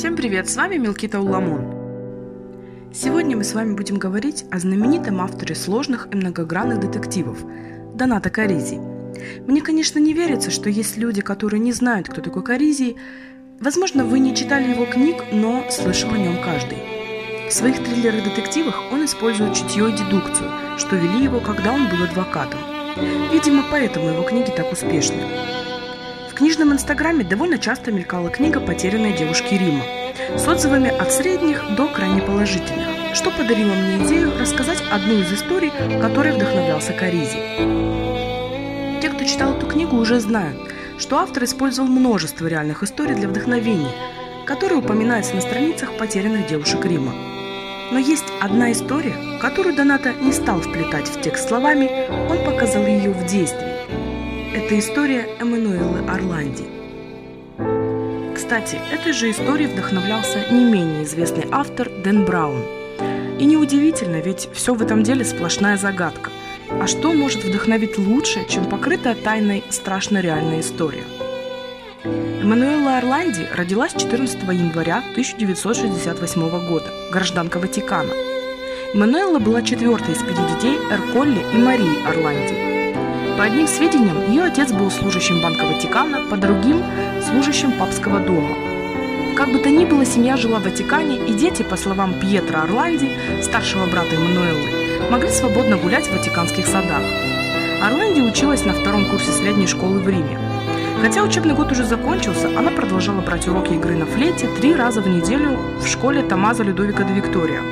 Всем привет, с вами Милкита Уламон. Сегодня мы с вами будем говорить о знаменитом авторе сложных и многогранных детективов Доната Каризи. Мне, конечно, не верится, что есть люди, которые не знают, кто такой Каризи. Возможно, вы не читали его книг, но слышал о нем каждый. В своих триллерах-детективах он использует чутье и дедукцию, что вели его, когда он был адвокатом. Видимо, поэтому его книги так успешны книжном инстаграме довольно часто мелькала книга «Потерянной девушки Рима» с отзывами от средних до крайне положительных, что подарило мне идею рассказать одну из историй, которой вдохновлялся Каризи. Те, кто читал эту книгу, уже знают, что автор использовал множество реальных историй для вдохновения, которые упоминаются на страницах «Потерянных девушек Рима». Но есть одна история, которую Доната не стал вплетать в текст словами, он показал ее в действии. Это история Эммануэлы Орланди. Кстати, этой же историей вдохновлялся не менее известный автор Дэн Браун. И неудивительно, ведь все в этом деле сплошная загадка. А что может вдохновить лучше, чем покрытая тайной страшно реальная история? Эммануэла Орланди родилась 14 января 1968 года, гражданка Ватикана. Эммануэла была четвертой из пяти детей Эрколли и Марии Орланди – по одним сведениям, ее отец был служащим Банка Ватикана, по другим – служащим Папского дома. Как бы то ни было, семья жила в Ватикане, и дети, по словам Пьетро Орланди, старшего брата Эммануэллы, могли свободно гулять в ватиканских садах. Орланди училась на втором курсе средней школы в Риме. Хотя учебный год уже закончился, она продолжала брать уроки игры на флейте три раза в неделю в школе Томазо Людовика де Виктория,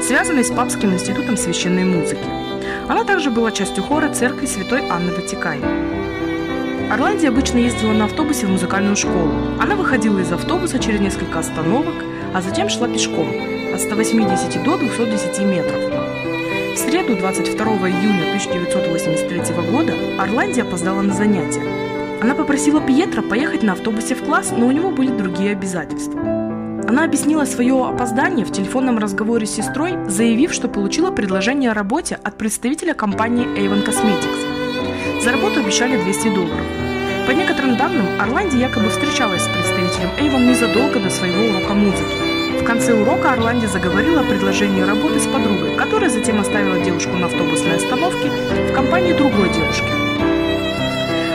связанной с Папским институтом священной музыки. Она также была частью хора церкви Святой Анны Ватикане. Орланди обычно ездила на автобусе в музыкальную школу. Она выходила из автобуса через несколько остановок, а затем шла пешком от 180 до 210 метров. В среду 22 июня 1983 года Орланди опоздала на занятия. Она попросила Пьетро поехать на автобусе в класс, но у него были другие обязательства. Она объяснила свое опоздание в телефонном разговоре с сестрой, заявив, что получила предложение о работе от представителя компании Avon Cosmetics. За работу обещали 200 долларов. По некоторым данным, Орланди якобы встречалась с представителем Avon незадолго до своего урока музыки. В конце урока Орланди заговорила о предложении работы с подругой, которая затем оставила девушку на автобусной остановке в компании другой девушки.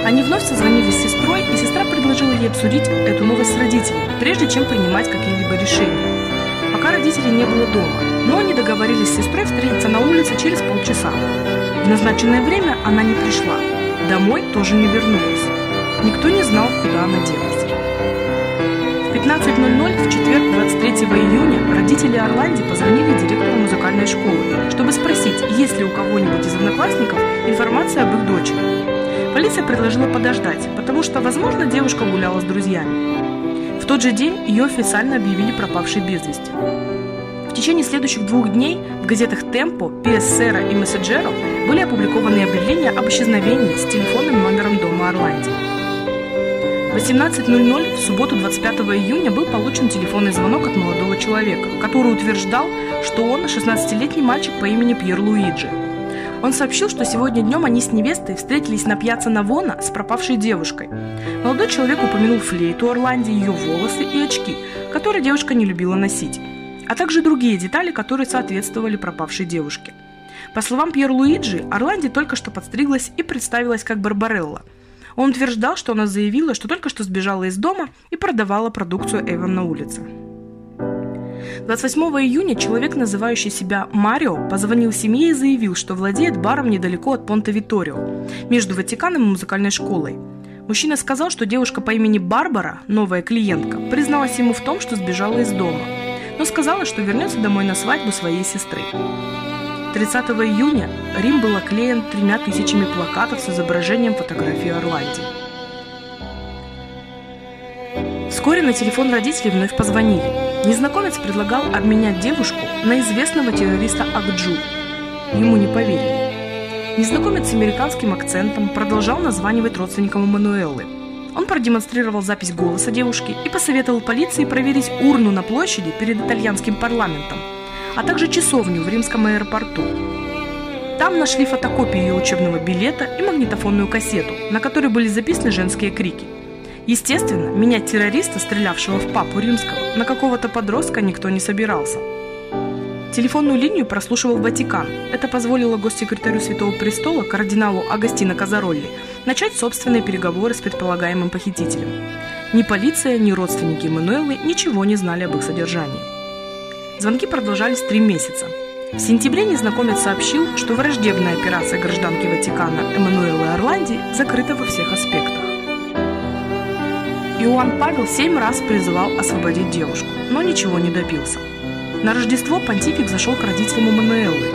Они вновь созвонились с сестрой, и сестра предложила ей обсудить эту новость с родителями, прежде чем принимать какие-либо решения. Пока родителей не было дома, но они договорились с сестрой встретиться на улице через полчаса. В назначенное время она не пришла. Домой тоже не вернулась. Никто не знал, куда она делась. В 15.00 в четверг 23 июня родители Орланди позвонили директору музыкальной школы, чтобы спросить, есть ли у кого-нибудь из одноклассников информация об их дочери. Полиция предложила подождать, потому что, возможно, девушка гуляла с друзьями. В тот же день ее официально объявили пропавшей без вести. В течение следующих двух дней в газетах «Темпо», «Пиэссера» и «Месседжеро» были опубликованы объявления об исчезновении с телефонным номером дома Орланди. В 18.00 в субботу 25 июня был получен телефонный звонок от молодого человека, который утверждал, что он 16-летний мальчик по имени Пьер Луиджи, он сообщил, что сегодня днем они с невестой встретились на пьяце Навона с пропавшей девушкой. Молодой человек упомянул флейту Орланди, ее волосы и очки, которые девушка не любила носить, а также другие детали, которые соответствовали пропавшей девушке. По словам Пьер Луиджи, Орланди только что подстриглась и представилась как Барбарелла. Он утверждал, что она заявила, что только что сбежала из дома и продавала продукцию Эван на улице. 28 июня человек, называющий себя Марио, позвонил семье и заявил, что владеет баром недалеко от Понте-Виторио, между Ватиканом и музыкальной школой. Мужчина сказал, что девушка по имени Барбара, новая клиентка, призналась ему в том, что сбежала из дома, но сказала, что вернется домой на свадьбу своей сестры. 30 июня Рим был оклеен тремя тысячами плакатов с изображением фотографии Орланди. Вскоре на телефон родителей вновь позвонили. Незнакомец предлагал обменять девушку на известного террориста Акджу. Ему не поверили. Незнакомец с американским акцентом продолжал названивать родственникам Эммануэллы. Он продемонстрировал запись голоса девушки и посоветовал полиции проверить урну на площади перед итальянским парламентом, а также часовню в римском аэропорту. Там нашли фотокопию ее учебного билета и магнитофонную кассету, на которой были записаны женские крики – Естественно, менять террориста, стрелявшего в папу римского, на какого-то подростка никто не собирался. Телефонную линию прослушивал Ватикан. Это позволило госсекретарю Святого Престола, кардиналу Агастино Казаролли, начать собственные переговоры с предполагаемым похитителем. Ни полиция, ни родственники Эммануэлы ничего не знали об их содержании. Звонки продолжались три месяца. В сентябре незнакомец сообщил, что враждебная операция гражданки Ватикана Эммануэлы Орланди закрыта во всех аспектах. Иоанн Павел семь раз призывал освободить девушку, но ничего не добился. На Рождество понтифик зашел к родителям Эммануэлы.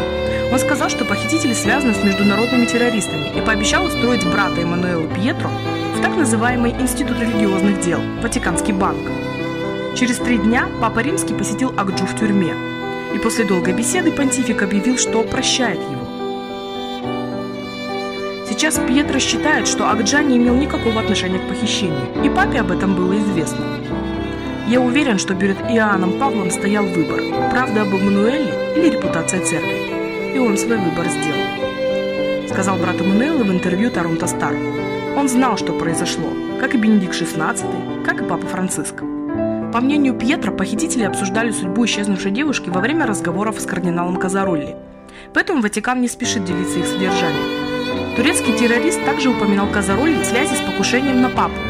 Он сказал, что похитители связаны с международными террористами и пообещал устроить брата Эммануэлу Пьетро в так называемый Институт религиозных дел, Ватиканский банк. Через три дня Папа Римский посетил Акджу в тюрьме, и после долгой беседы понтифик объявил, что прощает его. Сейчас Пьетро считает, что Акджа не имел никакого отношения к похищению, и папе об этом было известно. Я уверен, что перед Иоанном Павлом стоял выбор – правда об Эммануэле или репутация церкви. И он свой выбор сделал. Сказал брат Эммануэла в интервью Торонто Стар. Он знал, что произошло, как и Бенедикт XVI, как и Папа Франциск. По мнению Пьетро, похитители обсуждали судьбу исчезнувшей девушки во время разговоров с кардиналом Казаролли. Поэтому Ватикан не спешит делиться их содержанием. Турецкий террорист также упоминал Казаролли в связи с покушением на папу,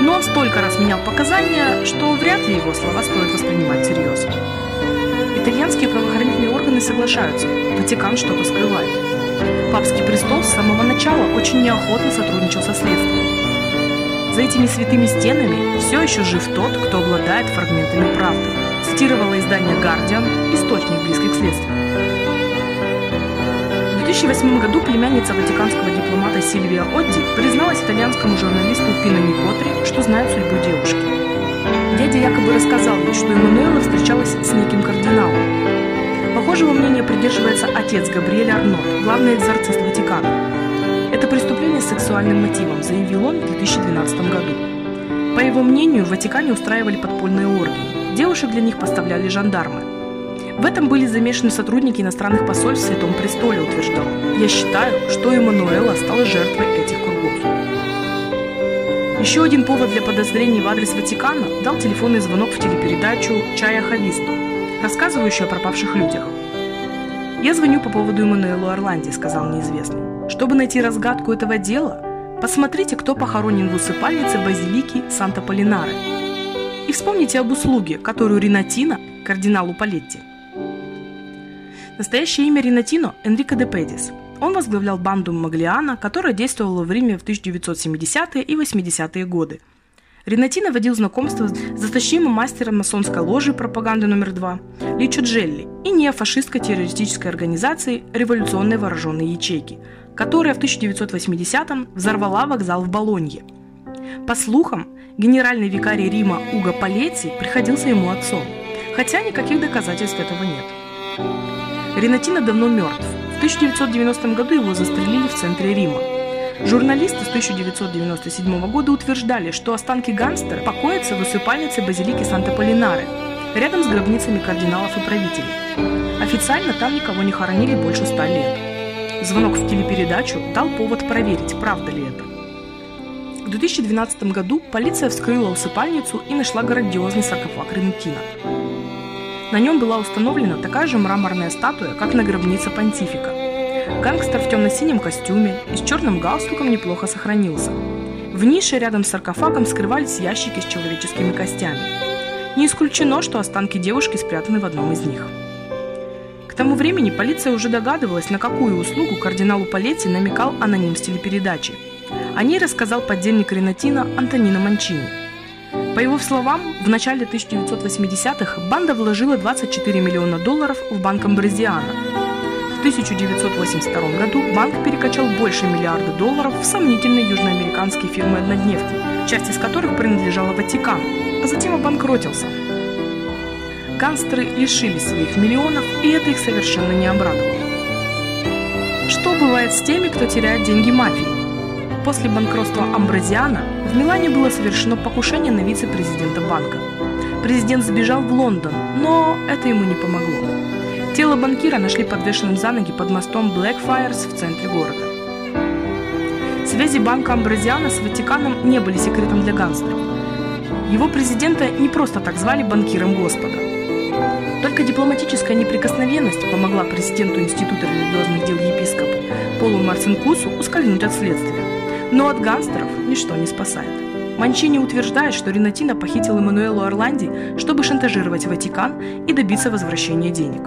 но он столько раз менял показания, что вряд ли его слова стоит воспринимать всерьез. Итальянские правоохранительные органы соглашаются, Ватикан что-то скрывает. Папский престол с самого начала очень неохотно сотрудничал со следствием. За этими святыми стенами все еще жив тот, кто обладает фрагментами правды, цитировало издание «Гардиан», источник близкий к следствию. 2008 году племянница ватиканского дипломата Сильвия Отди призналась итальянскому журналисту Пино Никотри, что знает судьбу девушки. Дядя якобы рассказал ей, что Эммануэла встречалась с неким кардиналом. Похожего мнения придерживается отец Габриэль Арнот, главный экзорцист Ватикана. Это преступление с сексуальным мотивом, заявил он в 2012 году. По его мнению, в Ватикане устраивали подпольные оргии. Девушек для них поставляли жандармы. В этом были замешаны сотрудники иностранных посольств в Святом Престоле, утверждал. Я считаю, что Эммануэла стала жертвой этих кругов. Еще один повод для подозрений в адрес Ватикана дал телефонный звонок в телепередачу «Чая Хависто», рассказывающую о пропавших людях. «Я звоню по поводу Эммануэлу Орланди», — сказал неизвестный. «Чтобы найти разгадку этого дела, посмотрите, кто похоронен в усыпальнице базилики Санта-Полинаре. И вспомните об услуге, которую Ринатина, кардиналу Палетти, Настоящее имя Ринатино – Энрико де Педис. Он возглавлял банду Маглиана, которая действовала в Риме в 1970-е и 80-е годы. Ринатино водил знакомство с затащимым мастером масонской ложи пропаганды номер два Личо Джелли и неофашистской террористической организации революционной вооруженной ячейки, которая в 1980-м взорвала вокзал в Болонье. По слухам, генеральный викарий Рима Уго Палетти приходился ему отцом, хотя никаких доказательств этого нет. Ренатино давно мертв. В 1990 году его застрелили в центре Рима. Журналисты с 1997 года утверждали, что останки гангстера покоятся в усыпальнице базилики Санта-Полинаре, рядом с гробницами кардиналов и правителей. Официально там никого не хоронили больше ста лет. Звонок в телепередачу дал повод проверить, правда ли это. В 2012 году полиция вскрыла усыпальницу и нашла грандиозный саркофаг Ренатина. На нем была установлена такая же мраморная статуя, как на гробнице понтифика. Гангстер в темно-синем костюме и с черным галстуком неплохо сохранился. В нише рядом с саркофагом скрывались ящики с человеческими костями. Не исключено, что останки девушки спрятаны в одном из них. К тому времени полиция уже догадывалась, на какую услугу кардиналу Палетти намекал аноним с телепередачи. О ней рассказал подельник Ренатино Антонино Манчини – по его словам, в начале 1980-х банда вложила 24 миллиона долларов в банк Амбразиана. В 1982 году банк перекачал больше миллиарда долларов в сомнительные южноамериканские фирмы однодневки, часть из которых принадлежала Ватикану, а затем обанкротился. Гангстеры лишились своих миллионов, и это их совершенно не обрадовало. Что бывает с теми, кто теряет деньги мафии? После банкротства Амбразиана в Милане было совершено покушение на вице-президента банка. Президент сбежал в Лондон, но это ему не помогло. Тело банкира нашли подвешенным за ноги под мостом Blackfriars в центре города. Связи банка Амбразиана с Ватиканом не были секретом для гангстеров. Его президента не просто так звали банкиром Господа. Только дипломатическая неприкосновенность помогла президенту Института религиозных дел епископу Полу Марцинкусу ускользнуть от следствия. Но от гангстеров ничто не спасает. Манчини утверждает, что Ренатино похитил Эммануэлу Орланди, чтобы шантажировать Ватикан и добиться возвращения денег.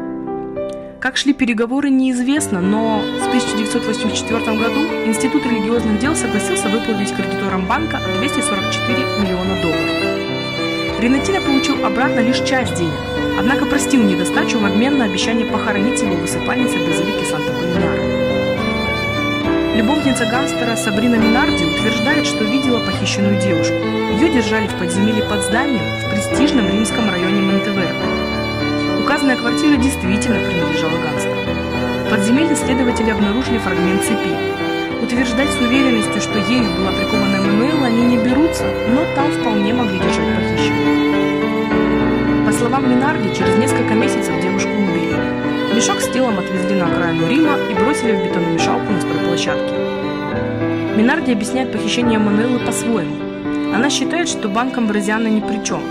Как шли переговоры, неизвестно, но в 1984 году Институт религиозных дел согласился выплатить кредиторам банка 244 миллиона долларов. Ренатино получил обратно лишь часть денег, однако простил недостачу в обмен на обещание похоронить его в усыпальнице базилики Санта-Полинара. Любовница гангстера Сабрина Минарди утверждает, что видела похищенную девушку. Ее держали в подземелье под зданием в престижном римском районе Монтеверде. Указанная квартира действительно принадлежала гангстеру. В подземелье следователи обнаружили фрагмент цепи. Утверждать с уверенностью, что ею была прикована Эммануэла, они не берутся, но там вполне могли держать похищенную. По словам Минарди, через несколько месяцев девушку. Мешок с телом отвезли на окраину Рима и бросили в бетономешалку на стройплощадке. Минарди объясняет похищение Мануэлы по-своему. Она считает, что банк Амбразиана ни при чем.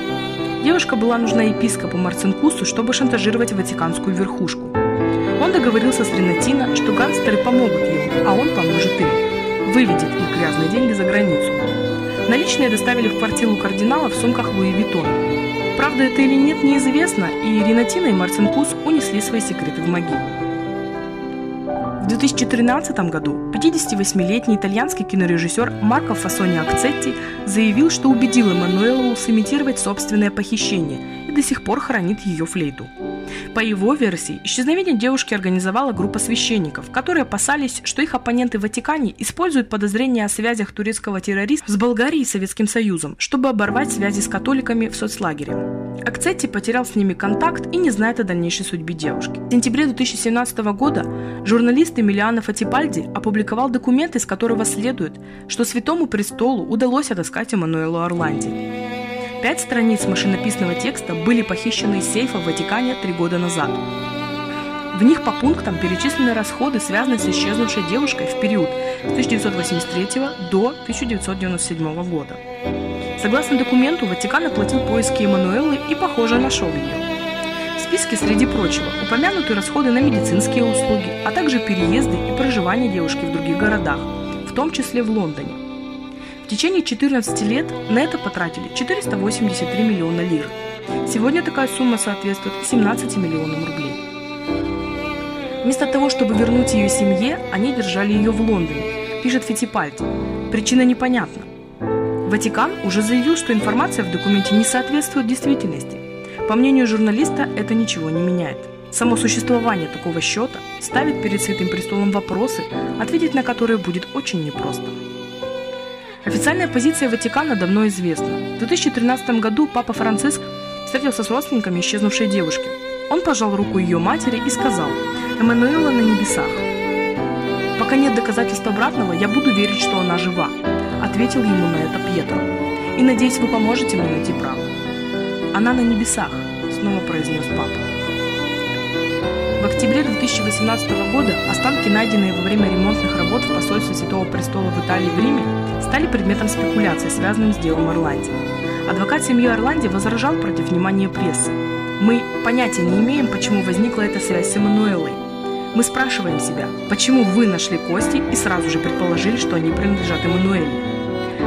Девушка была нужна епископу Марцинкусу, чтобы шантажировать ватиканскую верхушку. Он договорился с Ренатино, что гангстеры помогут ему, а он поможет им. Выведет их грязные деньги за границу. Наличные доставили в квартиру кардинала в сумках Луи Виттон. Правда это или нет, неизвестно, и Ренатино и Марцинкус унесли свои секреты в могилу. В 2013 году 58-летний итальянский кинорежиссер Марко Фасони Акцетти заявил, что убедил Эммануэлу сымитировать собственное похищение и до сих пор хранит ее флейту. По его версии, исчезновение девушки организовала группа священников, которые опасались, что их оппоненты в Ватикане используют подозрения о связях турецкого террориста с Болгарией и Советским Союзом, чтобы оборвать связи с католиками в соцлагере. Акцетти потерял с ними контакт и не знает о дальнейшей судьбе девушки. В сентябре 2017 года журналист Эмилиано Фатипальди опубликовал документ, из которого следует, что Святому Престолу удалось отыскать Эммануэлу Орланди. Пять страниц машинописного текста были похищены из сейфа в Ватикане три года назад. В них по пунктам перечислены расходы, связанные с исчезнувшей девушкой в период с 1983 до 1997 года. Согласно документу, Ватикан оплатил поиски Эммануэлы и, похоже, нашел ее. В списке, среди прочего, упомянуты расходы на медицинские услуги, а также переезды и проживание девушки в других городах, в том числе в Лондоне. В течение 14 лет на это потратили 483 миллиона лир. Сегодня такая сумма соответствует 17 миллионам рублей. Вместо того, чтобы вернуть ее семье, они держали ее в Лондоне, пишет Фитипальди. Причина непонятна. Ватикан уже заявил, что информация в документе не соответствует действительности. По мнению журналиста, это ничего не меняет. Само существование такого счета ставит перед Святым Престолом вопросы, ответить на которые будет очень непросто. Официальная позиция Ватикана давно известна. В 2013 году Папа Франциск встретился с родственниками исчезнувшей девушки. Он пожал руку ее матери и сказал «Эммануэла на небесах». «Пока нет доказательств обратного, я буду верить, что она жива», ответил ему на это Пьетро. «И надеюсь, вы поможете мне найти правду». «Она на небесах», снова произнес папа. В октябре 2018 года останки, найденные во время ремонтных работ в посольстве Святого Престола в Италии в Риме, стали предметом спекуляций, связанным с делом Орланди. Адвокат семьи Орланди возражал против внимания прессы. Мы понятия не имеем, почему возникла эта связь с Эммануэлой. Мы спрашиваем себя, почему вы нашли кости и сразу же предположили, что они принадлежат Эммануэле.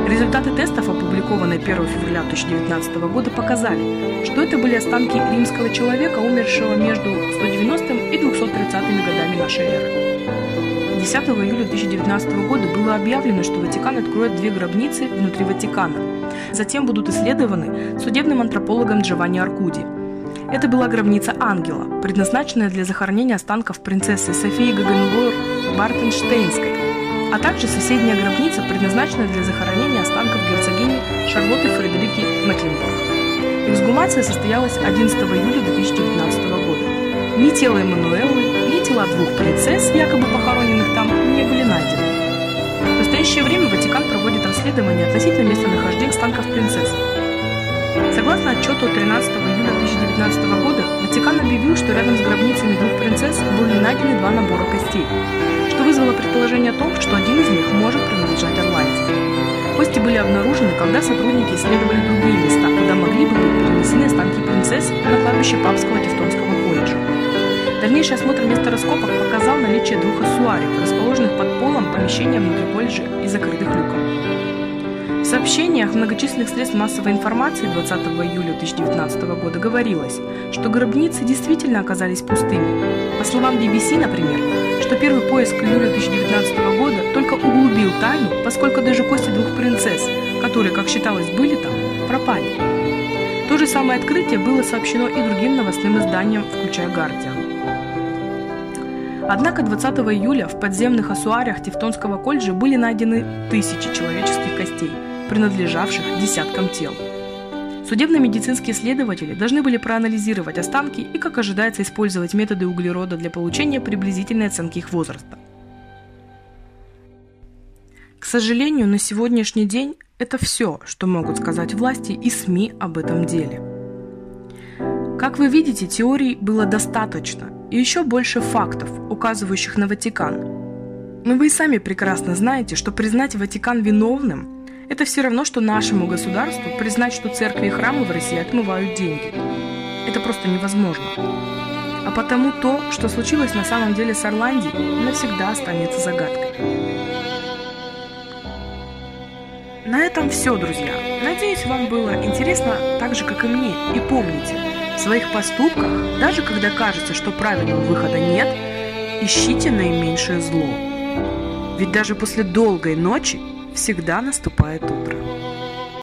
Результаты тестов, опубликованные 1 февраля 2019 года, показали, что это были останки римского человека, умершего между 190 и 230 годами нашей эры. 10 июля 2019 года было объявлено, что Ватикан откроет две гробницы внутри Ватикана. Затем будут исследованы судебным антропологом Джованни Аркуди. Это была гробница ангела, предназначенная для захоронения останков принцессы Софии Гагенлор Бартенштейнской, а также соседняя гробница, предназначенная для захоронения останков герцогини Шарлотты Фредерики Мекленбург. Эксгумация состоялась 11 июля 2019 года. Ни тело Эммануэлы, ни тела двух принцесс, якобы похороненных там, не были найдены. В настоящее время Ватикан проводит расследование относительно местонахождения останков принцесс. Согласно отчету 13 июля 2019 года, Ватикан объявил, что рядом с гробницами двух принцесс были найдены два набора костей, что вызвало предположение о том, что один из них может принадлежать Орланде. Кости были обнаружены, когда сотрудники исследовали другие места, куда могли бы быть перенесены останки принцесс на кладбище Папского Тевтонского колледжа. Дальнейший осмотр места раскопок показал наличие двух ассуариев, расположенных под полом помещения внутри колледжа и закрытых люком. Сообщениях многочисленных средств массовой информации 20 июля 2019 года говорилось, что гробницы действительно оказались пустыми. По словам BBC, например, что первый поиск июля 2019 года только углубил тайну, поскольку даже кости двух принцесс, которые, как считалось, были там, пропали. То же самое открытие было сообщено и другим новостным изданиям, включая «Гардиан». Однако 20 июля в подземных ассуариях Тевтонского колледжа были найдены тысячи человеческих костей, принадлежавших десяткам тел. Судебно-медицинские следователи должны были проанализировать останки и, как ожидается, использовать методы углерода для получения приблизительной оценки их возраста. К сожалению, на сегодняшний день это все, что могут сказать власти и СМИ об этом деле. Как вы видите, теорий было достаточно, и еще больше фактов, указывающих на Ватикан. Но вы и сами прекрасно знаете, что признать Ватикан виновным – это все равно, что нашему государству признать, что церкви и храмы в России отмывают деньги. Это просто невозможно. А потому то, что случилось на самом деле с Орландией, навсегда останется загадкой. На этом все, друзья. Надеюсь, вам было интересно так же, как и мне. И помните – в своих поступках, даже когда кажется, что правильного выхода нет, ищите наименьшее зло. Ведь даже после долгой ночи всегда наступает утро.